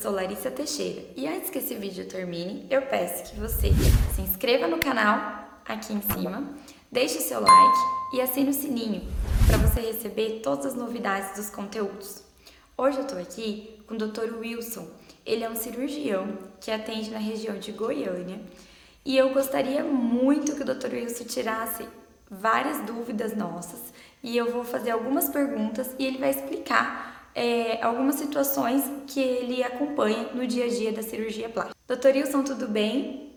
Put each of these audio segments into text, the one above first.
sou Larissa Teixeira e antes que esse vídeo termine, eu peço que você se inscreva no canal aqui em cima, deixe o seu like e assine o sininho para você receber todas as novidades dos conteúdos. Hoje eu estou aqui com o Dr. Wilson. Ele é um cirurgião que atende na região de Goiânia e eu gostaria muito que o Dr. Wilson tirasse várias dúvidas nossas e eu vou fazer algumas perguntas e ele vai explicar é, algumas situações que ele acompanha no dia a dia da cirurgia plástica. Doutor Wilson, tudo bem?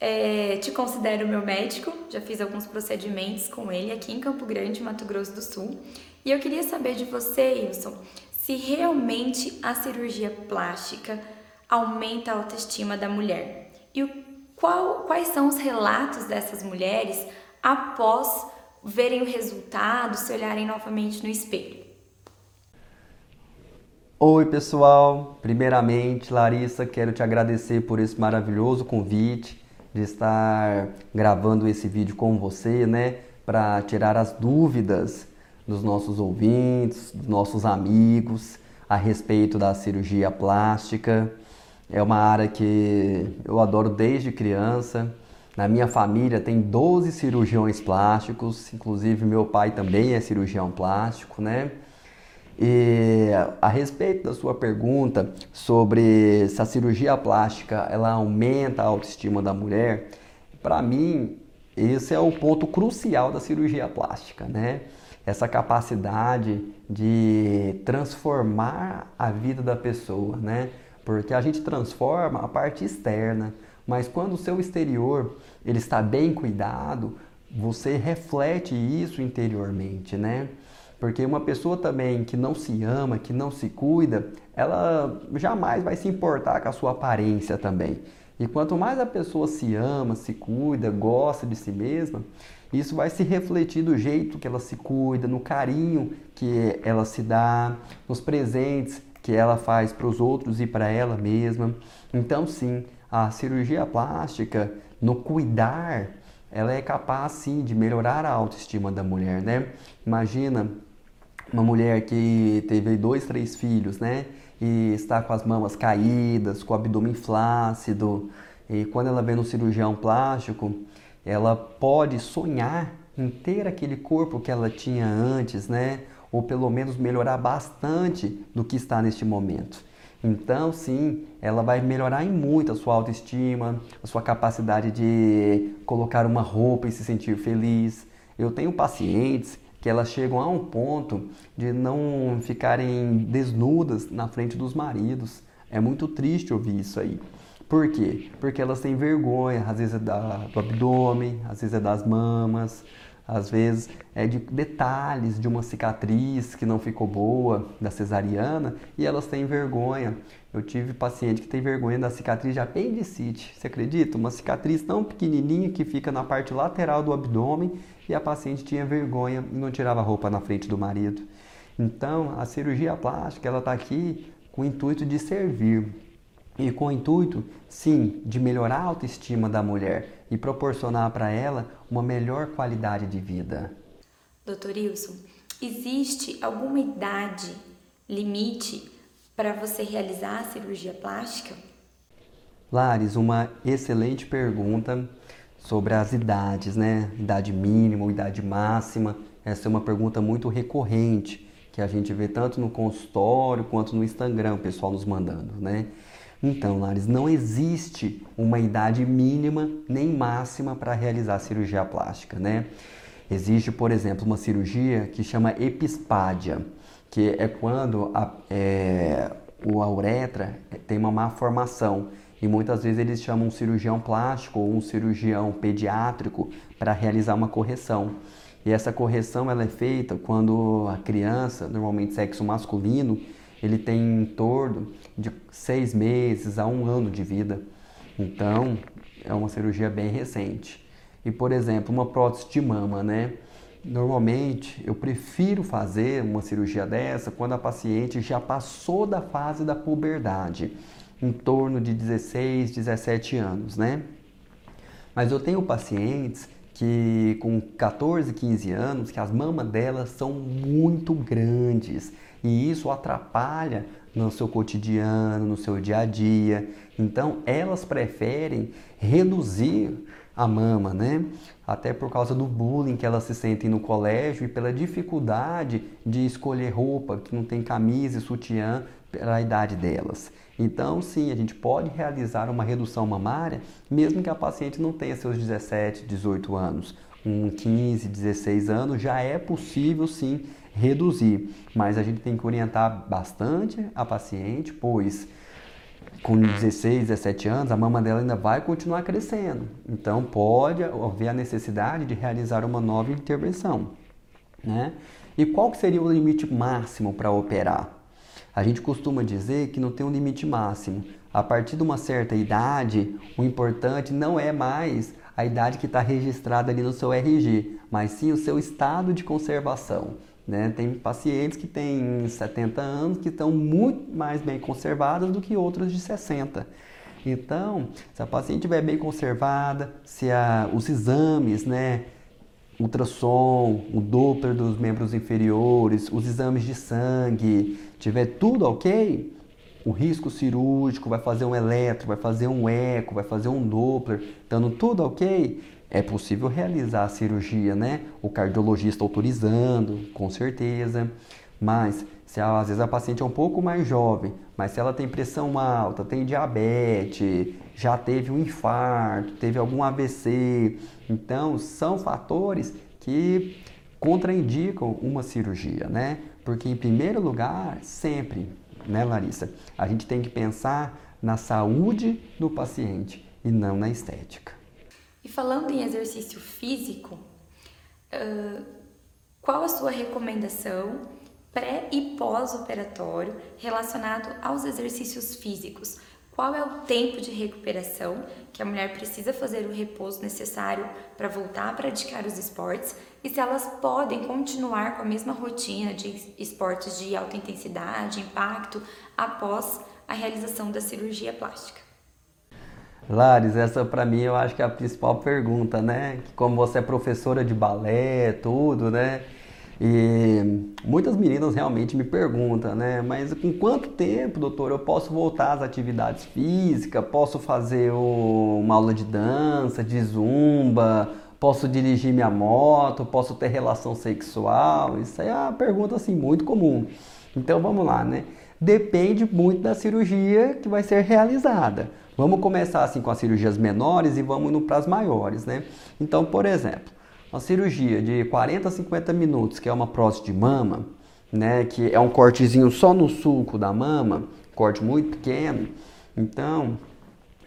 É, te considero meu médico, já fiz alguns procedimentos com ele aqui em Campo Grande, Mato Grosso do Sul. E eu queria saber de você, Wilson, se realmente a cirurgia plástica aumenta a autoestima da mulher. E qual, quais são os relatos dessas mulheres após verem o resultado, se olharem novamente no espelho. Oi, pessoal. Primeiramente, Larissa, quero te agradecer por esse maravilhoso convite de estar gravando esse vídeo com você, né, para tirar as dúvidas dos nossos ouvintes, dos nossos amigos a respeito da cirurgia plástica. É uma área que eu adoro desde criança. Na minha família tem 12 cirurgiões plásticos, inclusive meu pai também é cirurgião plástico, né? E a respeito da sua pergunta sobre se a cirurgia plástica ela aumenta a autoestima da mulher, para mim esse é o ponto crucial da cirurgia plástica, né? Essa capacidade de transformar a vida da pessoa, né? Porque a gente transforma a parte externa, mas quando o seu exterior ele está bem cuidado, você reflete isso interiormente, né? Porque uma pessoa também que não se ama, que não se cuida, ela jamais vai se importar com a sua aparência também. E quanto mais a pessoa se ama, se cuida, gosta de si mesma, isso vai se refletir do jeito que ela se cuida, no carinho que ela se dá, nos presentes que ela faz para os outros e para ela mesma. Então, sim, a cirurgia plástica, no cuidar, ela é capaz sim de melhorar a autoestima da mulher, né? Imagina uma mulher que teve dois, três filhos, né? E está com as mamas caídas, com o abdômen flácido, e quando ela vê no cirurgião plástico, ela pode sonhar em ter aquele corpo que ela tinha antes, né? Ou pelo menos melhorar bastante do que está neste momento. Então, sim, ela vai melhorar em muito a sua autoestima, a sua capacidade de colocar uma roupa e se sentir feliz. Eu tenho pacientes que elas chegam a um ponto de não ficarem desnudas na frente dos maridos. É muito triste ouvir isso aí. Por quê? Porque elas têm vergonha, às vezes é da, do abdômen, às vezes é das mamas, às vezes é de detalhes de uma cicatriz que não ficou boa da cesariana e elas têm vergonha. Eu tive paciente que tem vergonha da cicatriz de apendicite. Você acredita? Uma cicatriz tão pequenininha que fica na parte lateral do abdômen e a paciente tinha vergonha e não tirava a roupa na frente do marido. Então, a cirurgia plástica ela está aqui com o intuito de servir e com o intuito, sim, de melhorar a autoestima da mulher e proporcionar para ela uma melhor qualidade de vida. Doutor Wilson, existe alguma idade limite para você realizar a cirurgia plástica? Lares, uma excelente pergunta sobre as idades, né? Idade mínima ou idade máxima. Essa é uma pergunta muito recorrente que a gente vê tanto no consultório quanto no Instagram, o pessoal nos mandando, né? Então, Lares, não existe uma idade mínima nem máxima para realizar cirurgia plástica, né? Existe, por exemplo, uma cirurgia que chama epispádia, que é quando a, é, a uretra tem uma má formação e muitas vezes eles chamam um cirurgião plástico ou um cirurgião pediátrico para realizar uma correção. E essa correção ela é feita quando a criança, normalmente sexo masculino, ele tem em torno de seis meses a um ano de vida. Então, é uma cirurgia bem recente. E, por exemplo, uma prótese de mama, né? Normalmente, eu prefiro fazer uma cirurgia dessa quando a paciente já passou da fase da puberdade, em torno de 16, 17 anos, né? Mas eu tenho pacientes que com 14, 15 anos, que as mamas delas são muito grandes e isso atrapalha no seu cotidiano, no seu dia a dia. Então, elas preferem reduzir a mama, né? Até por causa do bullying que elas se sentem no colégio e pela dificuldade de escolher roupa que não tem camisa e sutiã para a idade delas. Então, sim, a gente pode realizar uma redução mamária mesmo que a paciente não tenha seus 17, 18 anos. Com 15, 16 anos já é possível sim reduzir, mas a gente tem que orientar bastante a paciente, pois com 16, 17 anos, a mama dela ainda vai continuar crescendo. Então, pode haver a necessidade de realizar uma nova intervenção. Né? E qual seria o limite máximo para operar? A gente costuma dizer que não tem um limite máximo. A partir de uma certa idade, o importante não é mais a idade que está registrada ali no seu RG, mas sim o seu estado de conservação. Né? Tem pacientes que têm 70 anos que estão muito mais bem conservadas do que outros de 60. Então, se a paciente estiver bem conservada, se a, os exames, né, ultrassom, o Doppler dos membros inferiores, os exames de sangue, tiver tudo ok, o risco cirúrgico, vai fazer um eletro, vai fazer um eco, vai fazer um Doppler, dando tudo ok, é possível realizar a cirurgia, né? O cardiologista autorizando, com certeza. Mas se às vezes a paciente é um pouco mais jovem, mas se ela tem pressão alta, tem diabetes, já teve um infarto, teve algum AVC, então são fatores que contraindicam uma cirurgia, né? Porque em primeiro lugar, sempre, né, Larissa, a gente tem que pensar na saúde do paciente e não na estética. E falando em exercício físico, uh, qual a sua recomendação pré e pós-operatório relacionado aos exercícios físicos? Qual é o tempo de recuperação que a mulher precisa fazer o repouso necessário para voltar a praticar os esportes e se elas podem continuar com a mesma rotina de esportes de alta intensidade, impacto, após a realização da cirurgia plástica? Lares, essa para mim eu acho que é a principal pergunta, né? Como você é professora de balé, tudo, né? E muitas meninas realmente me perguntam, né? Mas com quanto tempo, doutor, eu posso voltar às atividades físicas? Posso fazer uma aula de dança, de zumba? Posso dirigir minha moto? Posso ter relação sexual? Isso é uma pergunta assim muito comum. Então vamos lá, né? Depende muito da cirurgia que vai ser realizada. Vamos começar assim com as cirurgias menores e vamos indo para as maiores, né? Então, por exemplo, uma cirurgia de 40 a 50 minutos, que é uma prótese de mama, né, que é um cortezinho só no sulco da mama, corte muito pequeno. Então,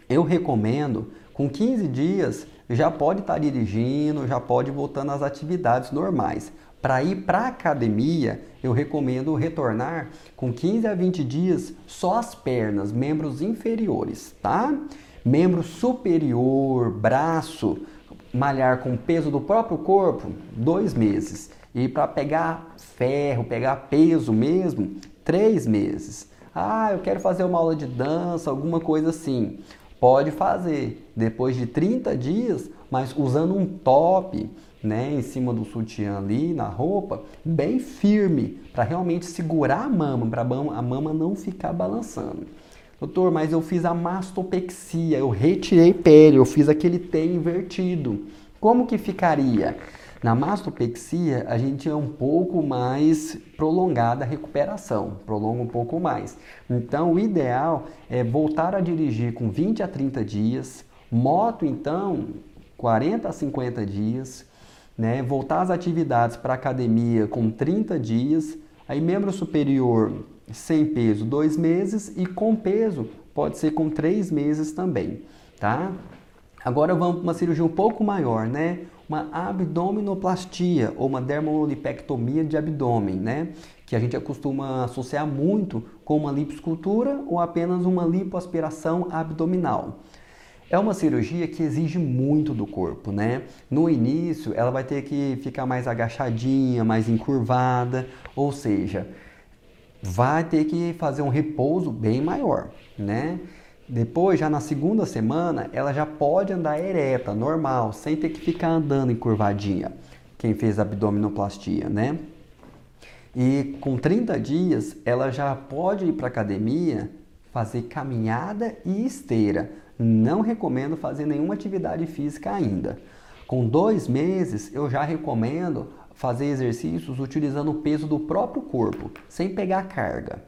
eu recomendo com 15 dias já pode estar tá dirigindo, já pode voltando às atividades normais. Para ir para academia, eu recomendo retornar com 15 a 20 dias só as pernas, membros inferiores, tá? Membro superior, braço, malhar com o peso do próprio corpo, dois meses. E para pegar ferro, pegar peso mesmo, três meses. Ah, eu quero fazer uma aula de dança, alguma coisa assim. Pode fazer depois de 30 dias, mas usando um top né, em cima do sutiã ali, na roupa, bem firme, para realmente segurar a mama, para a mama não ficar balançando. Doutor, mas eu fiz a mastopexia, eu retirei pele, eu fiz aquele T invertido. Como que ficaria? Na mastopexia, a gente é um pouco mais prolongada a recuperação, prolonga um pouco mais. Então, o ideal é voltar a dirigir com 20 a 30 dias, moto, então, 40 a 50 dias, né? voltar às atividades para academia com 30 dias, aí membro superior sem peso, dois meses, e com peso, pode ser com três meses também, tá? Agora vamos para uma cirurgia um pouco maior, né? Uma abdominoplastia ou uma dermolipectomia de abdômen, né? Que a gente costuma associar muito com uma liposcultura ou apenas uma lipoaspiração abdominal. É uma cirurgia que exige muito do corpo, né? No início, ela vai ter que ficar mais agachadinha, mais encurvada, ou seja, vai ter que fazer um repouso bem maior, né? Depois, já na segunda semana, ela já pode andar ereta, normal, sem ter que ficar andando encurvadinha. Quem fez abdominoplastia, né? E com 30 dias, ela já pode ir para academia fazer caminhada e esteira. Não recomendo fazer nenhuma atividade física ainda. Com dois meses, eu já recomendo fazer exercícios utilizando o peso do próprio corpo, sem pegar carga.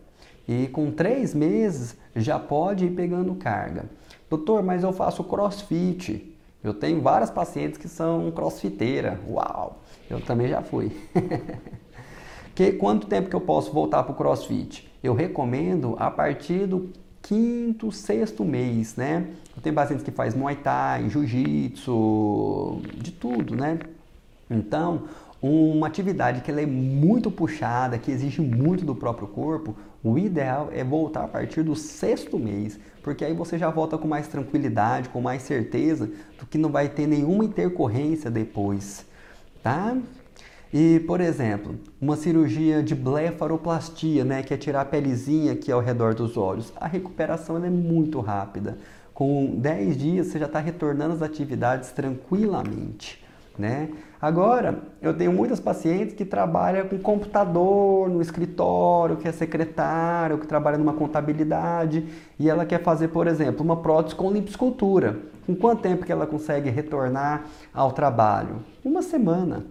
E com três meses já pode ir pegando carga. Doutor, mas eu faço crossfit. Eu tenho várias pacientes que são crossfiteira. Uau! Eu também já fui. que, quanto tempo que eu posso voltar para o crossfit? Eu recomendo a partir do quinto, sexto mês, né? Eu tenho pacientes que faz Muay Thai, Jiu-Jitsu, de tudo, né? Então, uma atividade que ela é muito puxada, que exige muito do próprio corpo, o ideal é voltar a partir do sexto mês, porque aí você já volta com mais tranquilidade, com mais certeza do que não vai ter nenhuma intercorrência depois, tá? E, por exemplo, uma cirurgia de blefaroplastia, né, que é tirar a pelezinha aqui ao redor dos olhos, a recuperação é muito rápida. Com 10 dias você já está retornando às atividades tranquilamente. Né? Agora, eu tenho muitas pacientes que trabalham com computador no escritório, que é secretário, que trabalha numa contabilidade e ela quer fazer, por exemplo, uma prótese com liposcultura. Com quanto tempo que ela consegue retornar ao trabalho? Uma semana.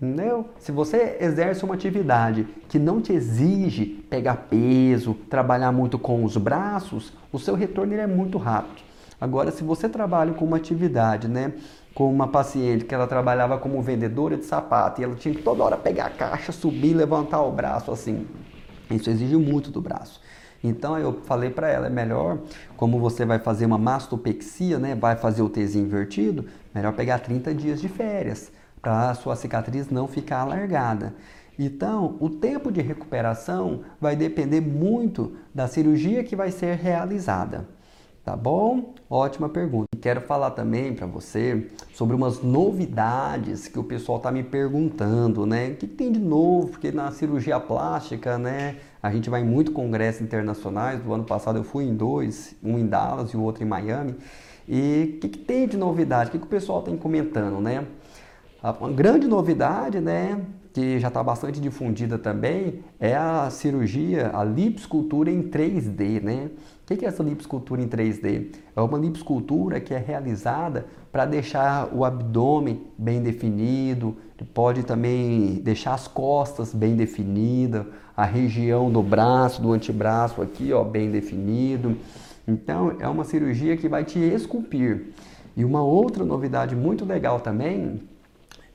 Entendeu? Se você exerce uma atividade que não te exige pegar peso, trabalhar muito com os braços, o seu retorno é muito rápido. Agora, se você trabalha com uma atividade, né, com uma paciente que ela trabalhava como vendedora de sapato e ela tinha que toda hora pegar a caixa, subir, levantar o braço assim, isso exige muito do braço. Então eu falei para ela, é melhor, como você vai fazer uma mastopexia, né, vai fazer o T invertido, melhor pegar 30 dias de férias para a sua cicatriz não ficar alargada. Então, o tempo de recuperação vai depender muito da cirurgia que vai ser realizada. Tá bom? Ótima pergunta. Quero falar também para você sobre umas novidades que o pessoal está me perguntando, né? O que, tem de novo? Porque na cirurgia plástica, né? A gente vai em muito congressos internacionais. Do ano passado eu fui em dois, um em Dallas e o outro em Miami. E o que, que, tem de novidade? O que, que o pessoal tem comentando, né? Uma grande novidade, né, que já está bastante difundida também, é a cirurgia, a liposcultura em 3D, né? O que é essa liposcultura em 3D? É uma liposcultura que é realizada para deixar o abdômen bem definido, pode também deixar as costas bem definidas, a região do braço, do antebraço aqui, ó, bem definido. Então, é uma cirurgia que vai te esculpir. E uma outra novidade muito legal também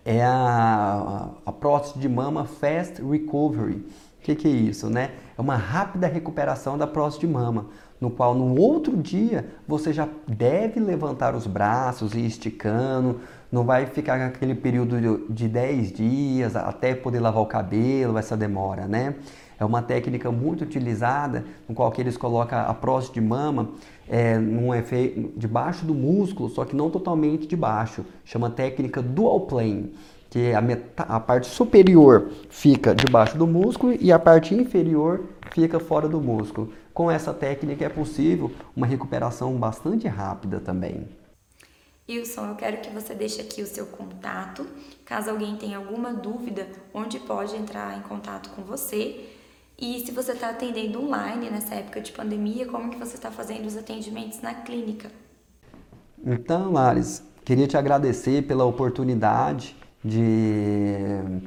é a, a, prótese de mama Fast Recovery. O que, que, é isso, né? É uma rápida recuperação da prótese de mama, no qual no outro dia você já deve levantar os braços e ir esticando, não vai ficar aquele período de 10 dias até poder lavar o cabelo, essa demora, né? É uma técnica muito utilizada, no qual eles colocam a próstata de mama é, num efeito, debaixo do músculo, só que não totalmente debaixo. Chama técnica dual plane, que a, a parte superior fica debaixo do músculo e a parte inferior fica fora do músculo. Com essa técnica é possível uma recuperação bastante rápida também. Wilson, eu quero que você deixe aqui o seu contato, caso alguém tenha alguma dúvida, onde pode entrar em contato com você e se você está atendendo online nessa época de pandemia, como que você está fazendo os atendimentos na clínica? Então, Lares, queria te agradecer pela oportunidade de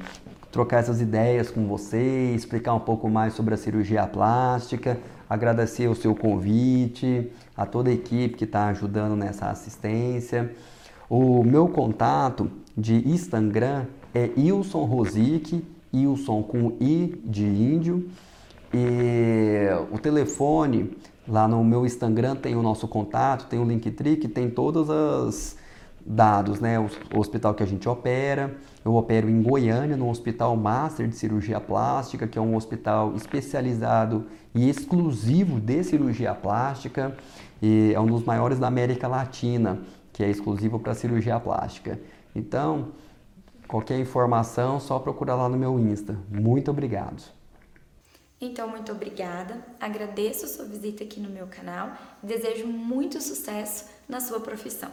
trocar essas ideias com você, explicar um pouco mais sobre a cirurgia plástica, agradecer o seu convite, a toda a equipe que está ajudando nessa assistência. O meu contato de Instagram é Wilson Rosic, Wilson com I de índio. E o telefone, lá no meu Instagram tem o nosso contato, tem o Linktree, tem todos os dados, né? O, hospital que a gente opera. Eu opero em Goiânia, no Hospital Master de Cirurgia Plástica, que é um hospital especializado e exclusivo de cirurgia plástica. E é um dos maiores da América Latina, que é exclusivo para cirurgia plástica. Então, Qualquer informação, só procurar lá no meu Insta. Muito obrigado. Então, muito obrigada. Agradeço sua visita aqui no meu canal. Desejo muito sucesso na sua profissão.